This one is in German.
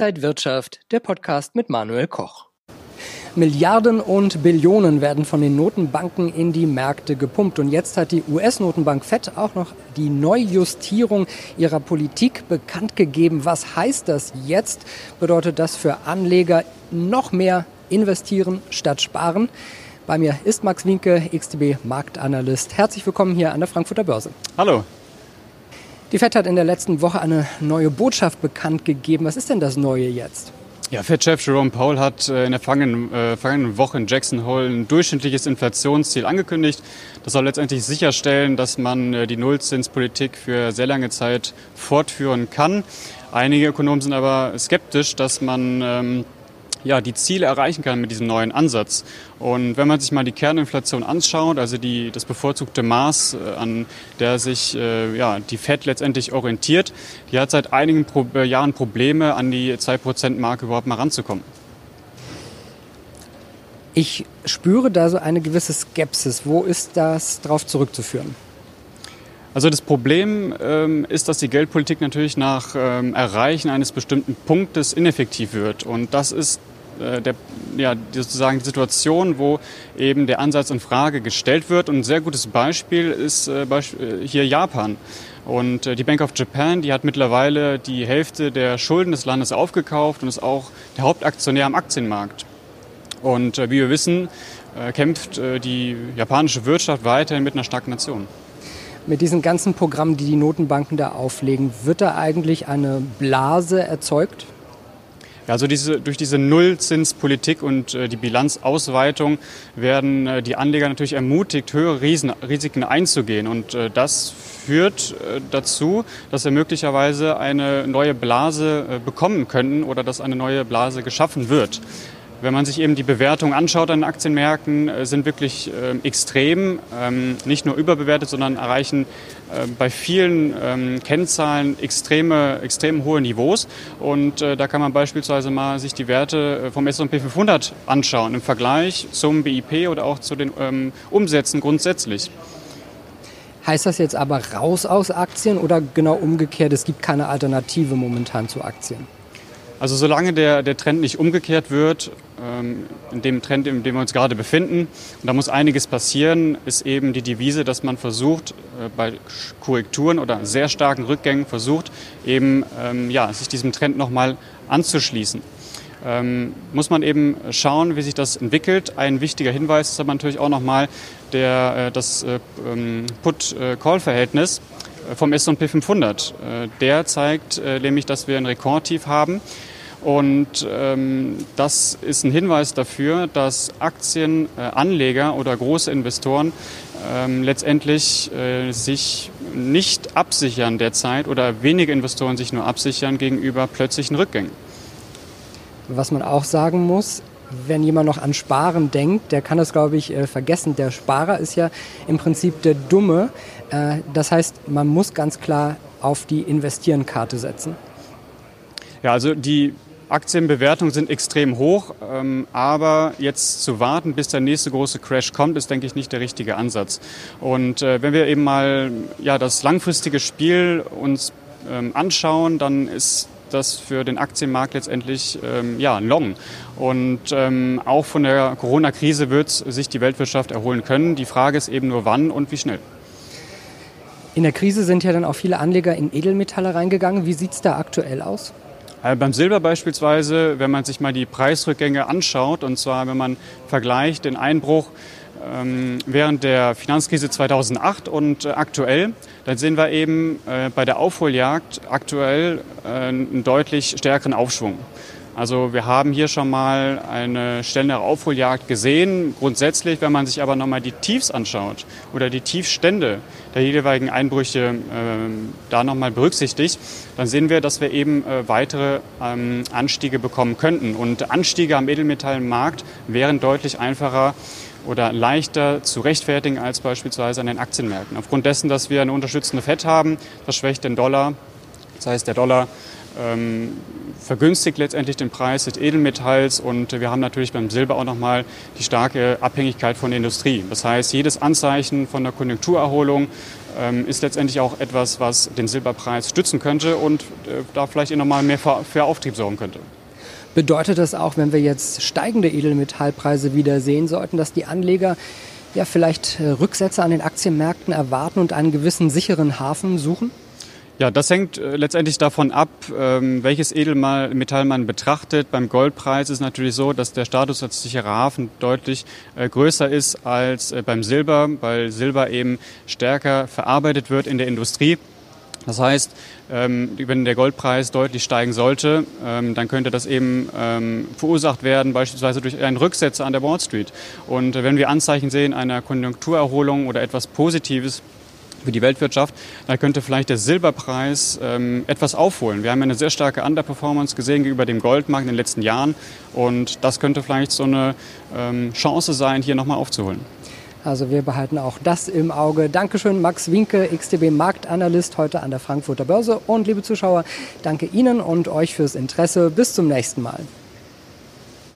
Inside Wirtschaft, der Podcast mit Manuel Koch. Milliarden und Billionen werden von den Notenbanken in die Märkte gepumpt. Und jetzt hat die US-Notenbank Fed auch noch die Neujustierung ihrer Politik bekannt gegeben. Was heißt das jetzt? Bedeutet das für Anleger noch mehr investieren statt sparen? Bei mir ist Max Winke, XTB Marktanalyst. Herzlich willkommen hier an der Frankfurter Börse. Hallo. Die FED hat in der letzten Woche eine neue Botschaft bekannt gegeben. Was ist denn das Neue jetzt? Ja, Fed-Chef Jerome Powell hat äh, in der vergangenen, äh, Woche in Jackson Hole ein durchschnittliches Inflationsziel angekündigt. Das soll letztendlich sicherstellen, dass man äh, die Nullzinspolitik für sehr lange Zeit fortführen kann. Einige Ökonomen sind aber skeptisch, dass man ähm, ja, die Ziele erreichen kann mit diesem neuen Ansatz. Und wenn man sich mal die Kerninflation anschaut, also die, das bevorzugte Maß, äh, an der sich äh, ja, die FED letztendlich orientiert, die hat seit einigen Pro äh, Jahren Probleme, an die 2%-Marke überhaupt mal ranzukommen. Ich spüre da so eine gewisse Skepsis. Wo ist das darauf zurückzuführen? Also das Problem ähm, ist, dass die Geldpolitik natürlich nach ähm, Erreichen eines bestimmten Punktes ineffektiv wird. Und das ist der, ja, sozusagen die Situation, wo eben der Ansatz in Frage gestellt wird. Und ein sehr gutes Beispiel ist äh, äh, hier Japan. Und die Bank of Japan, die hat mittlerweile die Hälfte der Schulden des Landes aufgekauft und ist auch der Hauptaktionär am Aktienmarkt. Und wie wir wissen, kämpft die japanische Wirtschaft weiterhin mit einer Stagnation. Mit diesen ganzen Programmen, die die Notenbanken da auflegen, wird da eigentlich eine Blase erzeugt? Also diese, durch diese Nullzinspolitik und äh, die Bilanzausweitung werden äh, die Anleger natürlich ermutigt, höhere Riesen, Risiken einzugehen. Und äh, das führt äh, dazu, dass wir möglicherweise eine neue Blase äh, bekommen könnten oder dass eine neue Blase geschaffen wird. Wenn man sich eben die Bewertung anschaut an Aktienmärkten, äh, sind wirklich äh, extrem, ähm, nicht nur überbewertet, sondern erreichen äh, bei vielen ähm, Kennzahlen extreme, extrem hohe Niveaus. Und äh, da kann man beispielsweise mal sich die Werte äh, vom S&P 500 anschauen im Vergleich zum BIP oder auch zu den ähm, Umsätzen grundsätzlich. Heißt das jetzt aber raus aus Aktien oder genau umgekehrt, es gibt keine Alternative momentan zu Aktien? Also solange der, der Trend nicht umgekehrt wird, ähm, in dem Trend, in dem wir uns gerade befinden, und da muss einiges passieren, ist eben die Devise, dass man versucht, äh, bei Korrekturen oder sehr starken Rückgängen versucht, eben ähm, ja, sich diesem Trend nochmal anzuschließen. Ähm, muss man eben schauen, wie sich das entwickelt. Ein wichtiger Hinweis ist aber natürlich auch nochmal der, äh, das äh, ähm, Put-Call-Verhältnis äh, vom S&P 500. Äh, der zeigt äh, nämlich, dass wir ein Rekordtief haben und ähm, das ist ein Hinweis dafür, dass Aktienanleger äh, oder große Investoren ähm, letztendlich äh, sich nicht absichern derzeit oder wenige Investoren sich nur absichern gegenüber plötzlichen Rückgängen. Was man auch sagen muss, wenn jemand noch an Sparen denkt, der kann das, glaube ich, äh, vergessen. Der Sparer ist ja im Prinzip der Dumme. Äh, das heißt, man muss ganz klar auf die Investieren-Karte setzen. Ja, also die Aktienbewertungen sind extrem hoch, ähm, aber jetzt zu warten, bis der nächste große Crash kommt, ist, denke ich, nicht der richtige Ansatz. Und äh, wenn wir eben mal ja, das langfristige Spiel uns ähm, anschauen, dann ist das für den Aktienmarkt letztendlich ähm, ja, long. Und ähm, auch von der Corona-Krise wird sich die Weltwirtschaft erholen können. Die Frage ist eben nur wann und wie schnell. In der Krise sind ja dann auch viele Anleger in Edelmetalle reingegangen. Wie sieht es da aktuell aus? Äh, beim Silber beispielsweise, wenn man sich mal die Preisrückgänge anschaut, und zwar wenn man vergleicht den Einbruch ähm, während der Finanzkrise 2008 und äh, aktuell, dann sehen wir eben äh, bei der Aufholjagd aktuell äh, einen deutlich stärkeren Aufschwung. Also wir haben hier schon mal eine schnellere Aufholjagd gesehen. Grundsätzlich, wenn man sich aber nochmal die Tiefs anschaut oder die Tiefstände der jeweiligen Einbrüche äh, da nochmal berücksichtigt, dann sehen wir, dass wir eben äh, weitere ähm, Anstiege bekommen könnten. Und Anstiege am Edelmetallmarkt wären deutlich einfacher oder leichter zu rechtfertigen als beispielsweise an den Aktienmärkten. Aufgrund dessen, dass wir eine unterstützende FED haben, das schwächt den Dollar. Das heißt, der Dollar ähm, vergünstigt letztendlich den Preis des Edelmetalls und wir haben natürlich beim Silber auch nochmal die starke Abhängigkeit von der Industrie. Das heißt, jedes Anzeichen von der Konjunkturerholung ähm, ist letztendlich auch etwas, was den Silberpreis stützen könnte und äh, da vielleicht nochmal mehr für, Auftrieb sorgen könnte. Bedeutet das auch, wenn wir jetzt steigende Edelmetallpreise wieder sehen sollten, dass die Anleger ja vielleicht äh, Rücksätze an den Aktienmärkten erwarten und einen gewissen sicheren Hafen suchen? Ja, das hängt äh, letztendlich davon ab, ähm, welches Edelmetall man betrachtet. Beim Goldpreis ist natürlich so, dass der Status als sicherer Hafen deutlich äh, größer ist als beim Silber, weil Silber eben stärker verarbeitet wird in der Industrie. Das heißt, ähm, wenn der Goldpreis deutlich steigen sollte, ähm, dann könnte das eben verursacht werden, beispielsweise durch einen Rücksetzer an der Wall Street. Und äh, wenn wir Anzeichen sehen einer Konjunkturerholung oder etwas Positives, für die Weltwirtschaft, dann könnte vielleicht der Silberpreis ähm, etwas aufholen. Wir haben eine sehr starke Underperformance gesehen gegenüber dem Goldmarkt in den letzten Jahren und das könnte vielleicht so eine ähm, Chance sein, hier nochmal aufzuholen. Also wir behalten auch das im Auge. Dankeschön, Max Winke, XTB Marktanalyst heute an der Frankfurter Börse. Und liebe Zuschauer, danke Ihnen und euch fürs Interesse. Bis zum nächsten Mal.